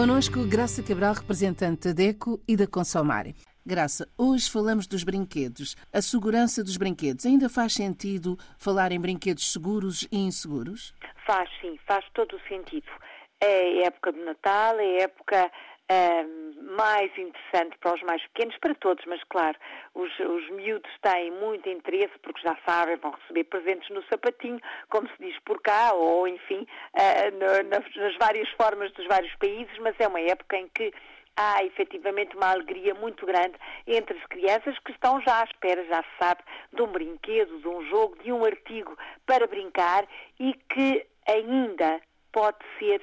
Conosco, Graça Cabral, representante da DECO e da Consomare. Graça, hoje falamos dos brinquedos. A segurança dos brinquedos. Ainda faz sentido falar em brinquedos seguros e inseguros? Faz, sim, faz todo o sentido. É época de Natal, é época uh, mais interessante para os mais pequenos, para todos, mas claro, os, os miúdos têm muito interesse porque já sabem, vão receber presentes no sapatinho, como se diz por cá, ou enfim, uh, no, nas, nas várias formas dos vários países, mas é uma época em que há efetivamente uma alegria muito grande entre as crianças que estão já à espera, já se sabe, de um brinquedo, de um jogo, de um artigo para brincar e que ainda pode ser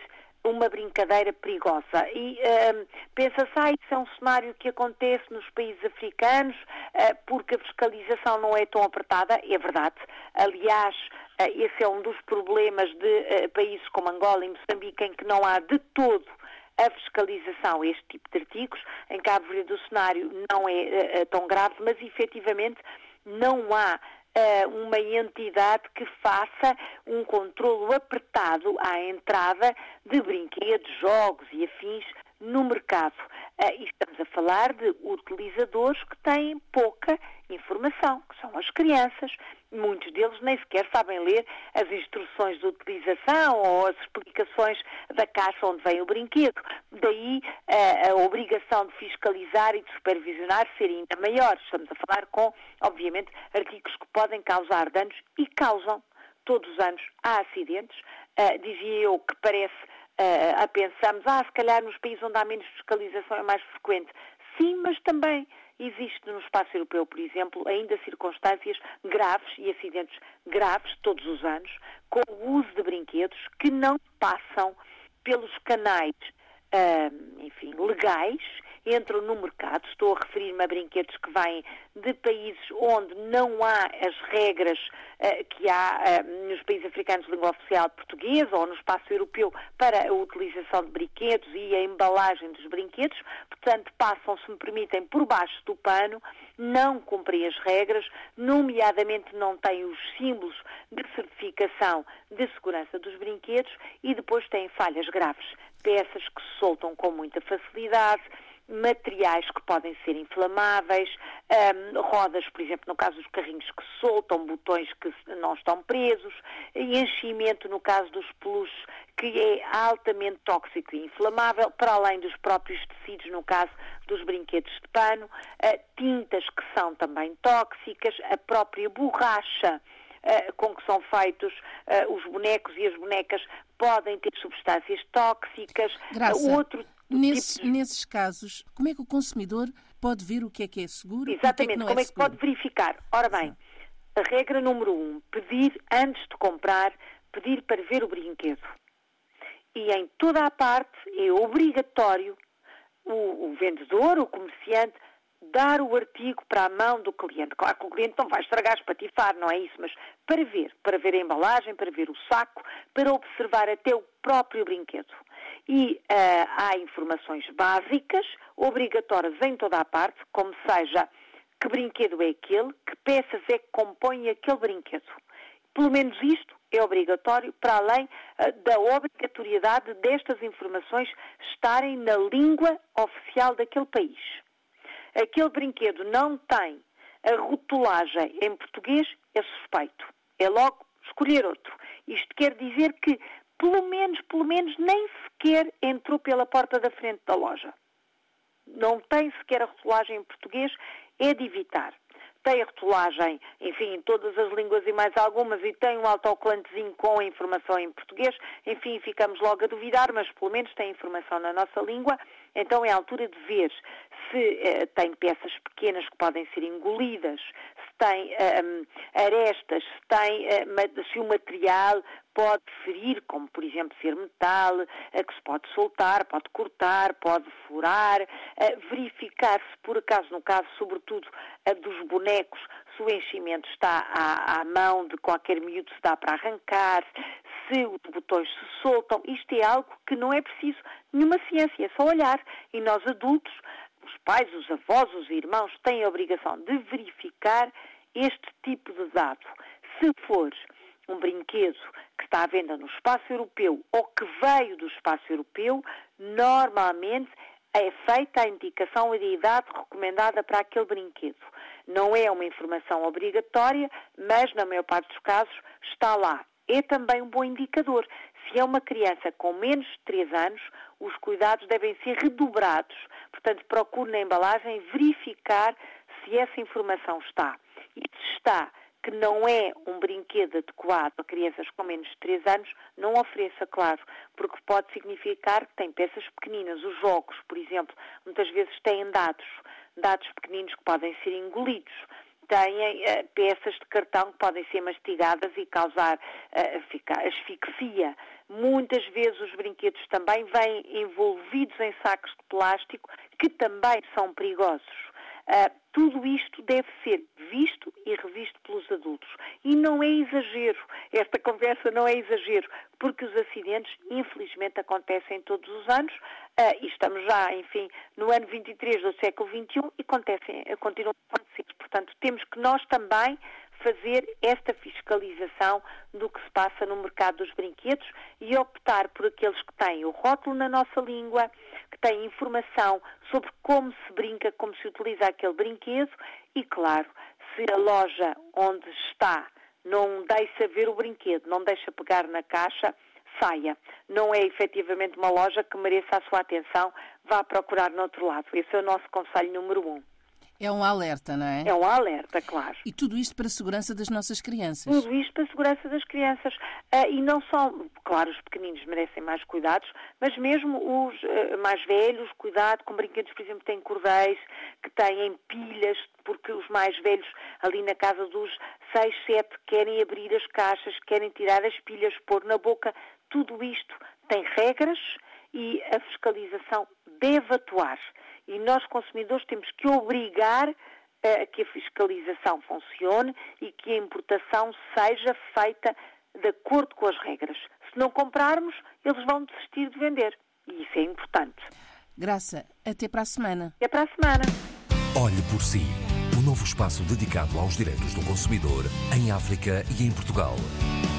uma brincadeira perigosa. E uh, pensa-se, ah, isso é um cenário que acontece nos países africanos uh, porque a fiscalização não é tão apertada. É verdade. Aliás, uh, esse é um dos problemas de eh, países como Angola e Moçambique em que não há de todo a fiscalização este tipo de artigos. Em Cabo Verde o cenário não é tão grave, mas efetivamente não há uma entidade que faça um controlo apertado à entrada de brinquedos, jogos e afins no mercado. E estamos a falar de utilizadores que têm pouca informação, que são as crianças. Muitos deles nem sequer sabem ler as instruções de utilização ou as explicações da caixa onde vem o brinquedo. Daí a, a obrigação de fiscalizar e de supervisionar ser ainda maior. Estamos a falar com, obviamente, artigos que podem causar danos e causam. Todos os anos há acidentes. Uh, dizia eu que parece uh, a pensarmos, ah, se calhar nos países onde há menos fiscalização é mais frequente. Sim, mas também existe no espaço europeu, por exemplo, ainda circunstâncias graves e acidentes graves todos os anos com o uso de brinquedos que não passam pelos canais, uh, enfim, legais entram no mercado. Estou a referir-me a brinquedos que vêm de países onde não há as regras uh, que há uh, nos países africanos de língua oficial portuguesa ou no espaço europeu para a utilização de brinquedos e a embalagem dos brinquedos. Portanto, passam, se me permitem, por baixo do pano, não cumprem as regras, nomeadamente não têm os símbolos de certificação de segurança dos brinquedos e depois têm falhas graves. Peças que se soltam com muita facilidade, materiais que podem ser inflamáveis, um, rodas, por exemplo, no caso dos carrinhos que soltam, botões que não estão presos, enchimento no caso dos peluches, que é altamente tóxico e inflamável, para além dos próprios tecidos, no caso dos brinquedos de pano, uh, tintas que são também tóxicas, a própria borracha. Uh, com que são feitos uh, os bonecos e as bonecas podem ter substâncias tóxicas. Graça. outro Nesses, tipo... nesses casos, como é que o consumidor pode ver o que é que é seguro? Exatamente, e o que é que como é, é que pode verificar? Ora bem, a regra número um, pedir antes de comprar, pedir para ver o brinquedo. E em toda a parte é obrigatório o, o vendedor, o comerciante, dar o artigo para a mão do cliente. Claro que o cliente não vai estragar, espatifar, não é isso, mas para ver, para ver a embalagem, para ver o saco, para observar até o próprio brinquedo e uh, há informações básicas, obrigatórias em toda a parte, como seja que brinquedo é aquele, que peças é que compõem aquele brinquedo. Pelo menos isto é obrigatório, para além uh, da obrigatoriedade destas informações estarem na língua oficial daquele país. Aquele brinquedo não tem a rotulagem em português, é suspeito. É logo escolher outro. Isto quer dizer que pelo menos, pelo menos, nem sequer entrou pela porta da frente da loja. Não tem sequer a rotulagem em português, é de evitar. Tem a rotulagem, enfim, em todas as línguas e mais algumas, e tem um autocolantezinho com a informação em português. Enfim, ficamos logo a duvidar, mas pelo menos tem informação na nossa língua. Então é a altura de ver se eh, tem peças pequenas que podem ser engolidas, se tem um, arestas, se, tem, uh, se o material pode ferir, como por exemplo ser metal, uh, que se pode soltar, pode cortar, pode furar, uh, verificar se por acaso, no caso sobretudo dos bonecos, se o enchimento está à, à mão de qualquer miúdo, se dá para arrancar, se os botões se soltam. Isto é algo que não é preciso nenhuma ciência, é só olhar. E nós adultos os pais, os avós, os irmãos têm a obrigação de verificar este tipo de dado. Se for um brinquedo que está à venda no espaço europeu ou que veio do espaço europeu, normalmente é feita a indicação da idade recomendada para aquele brinquedo. Não é uma informação obrigatória, mas na maior parte dos casos está lá. É também um bom indicador. Se é uma criança com menos de 3 anos, os cuidados devem ser redobrados. Portanto, procure na embalagem verificar se essa informação está. E se está que não é um brinquedo adequado a crianças com menos de 3 anos, não ofereça, claro, porque pode significar que tem peças pequeninas. Os jogos, por exemplo, muitas vezes têm dados, dados pequeninos que podem ser engolidos têm uh, peças de cartão que podem ser mastigadas e causar uh, asfixia. Muitas vezes os brinquedos também vêm envolvidos em sacos de plástico que também são perigosos. Uh, tudo isto deve ser visto e revisto pelos adultos. E não é exagero, esta conversa não é exagero, porque os acidentes, infelizmente, acontecem todos os anos uh, e estamos já, enfim, no ano 23 do século XXI e acontecem, continuam a acontecer. Portanto, temos que nós também fazer esta fiscalização do que se passa no mercado dos brinquedos e optar por aqueles que têm o rótulo na nossa língua, que têm informação sobre como se brinca, como se utiliza aquele brinquedo e, claro, se a loja onde está não deixa ver o brinquedo, não deixa pegar na caixa, saia. Não é efetivamente uma loja que mereça a sua atenção, vá procurar no outro lado. Esse é o nosso conselho número um. É um alerta, não é? É um alerta, claro. E tudo isto para a segurança das nossas crianças? Tudo isto para a segurança das crianças. Uh, e não só, claro, os pequeninos merecem mais cuidados, mas mesmo os uh, mais velhos, cuidado com brinquedos, por exemplo, que têm cordéis, que têm pilhas, porque os mais velhos, ali na casa dos 6, 7, querem abrir as caixas, querem tirar as pilhas, pôr na boca. Tudo isto tem regras e a fiscalização deve atuar e nós, consumidores, temos que obrigar a que a fiscalização funcione e que a importação seja feita de acordo com as regras. Se não comprarmos, eles vão desistir de vender. E isso é importante. Graça, até para a semana. Até para a semana. Olhe por si. O um novo espaço dedicado aos direitos do consumidor em África e em Portugal.